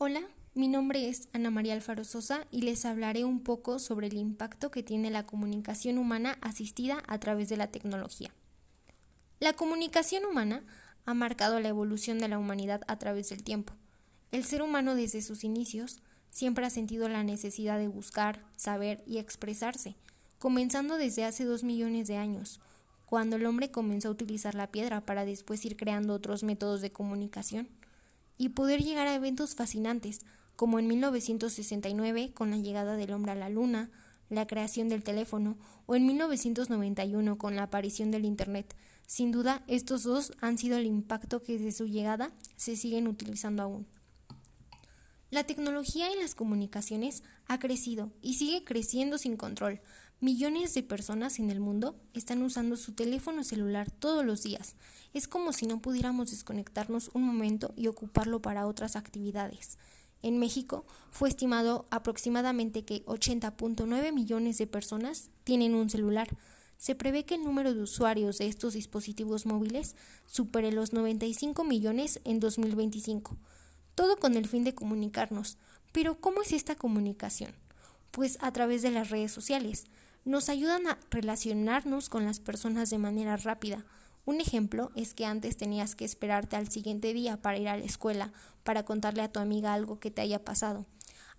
Hola, mi nombre es Ana María Alfaro Sosa y les hablaré un poco sobre el impacto que tiene la comunicación humana asistida a través de la tecnología. La comunicación humana ha marcado la evolución de la humanidad a través del tiempo. El ser humano desde sus inicios siempre ha sentido la necesidad de buscar, saber y expresarse, comenzando desde hace dos millones de años, cuando el hombre comenzó a utilizar la piedra para después ir creando otros métodos de comunicación y poder llegar a eventos fascinantes, como en 1969 con la llegada del hombre a la luna, la creación del teléfono, o en 1991 con la aparición del Internet. Sin duda, estos dos han sido el impacto que desde su llegada se siguen utilizando aún. La tecnología en las comunicaciones ha crecido y sigue creciendo sin control. Millones de personas en el mundo están usando su teléfono celular todos los días. Es como si no pudiéramos desconectarnos un momento y ocuparlo para otras actividades. En México fue estimado aproximadamente que 80.9 millones de personas tienen un celular. Se prevé que el número de usuarios de estos dispositivos móviles supere los 95 millones en 2025 todo con el fin de comunicarnos. Pero ¿cómo es esta comunicación? Pues a través de las redes sociales. Nos ayudan a relacionarnos con las personas de manera rápida. Un ejemplo es que antes tenías que esperarte al siguiente día para ir a la escuela, para contarle a tu amiga algo que te haya pasado.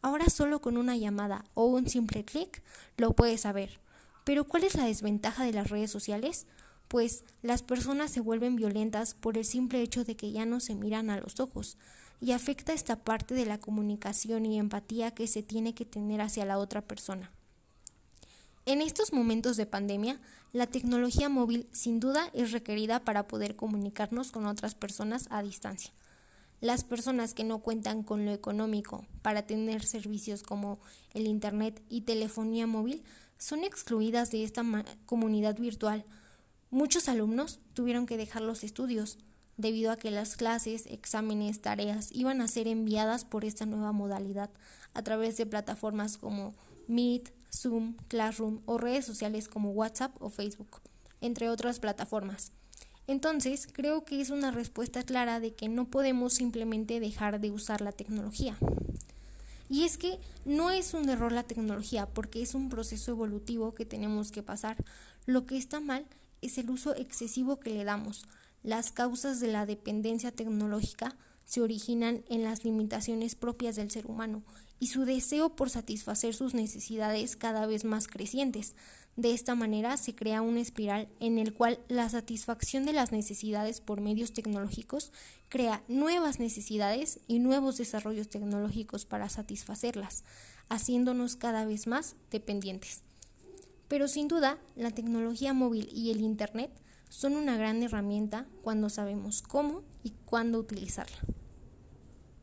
Ahora solo con una llamada o un simple clic lo puedes saber. Pero ¿cuál es la desventaja de las redes sociales? Pues las personas se vuelven violentas por el simple hecho de que ya no se miran a los ojos y afecta esta parte de la comunicación y empatía que se tiene que tener hacia la otra persona. En estos momentos de pandemia, la tecnología móvil sin duda es requerida para poder comunicarnos con otras personas a distancia. Las personas que no cuentan con lo económico para tener servicios como el Internet y telefonía móvil son excluidas de esta comunidad virtual. Muchos alumnos tuvieron que dejar los estudios debido a que las clases, exámenes, tareas iban a ser enviadas por esta nueva modalidad a través de plataformas como Meet, Zoom, Classroom o redes sociales como WhatsApp o Facebook, entre otras plataformas. Entonces, creo que es una respuesta clara de que no podemos simplemente dejar de usar la tecnología. Y es que no es un error la tecnología, porque es un proceso evolutivo que tenemos que pasar. Lo que está mal es el uso excesivo que le damos. Las causas de la dependencia tecnológica se originan en las limitaciones propias del ser humano y su deseo por satisfacer sus necesidades cada vez más crecientes. De esta manera se crea una espiral en el cual la satisfacción de las necesidades por medios tecnológicos crea nuevas necesidades y nuevos desarrollos tecnológicos para satisfacerlas, haciéndonos cada vez más dependientes. Pero sin duda, la tecnología móvil y el Internet son una gran herramienta cuando sabemos cómo y cuándo utilizarla.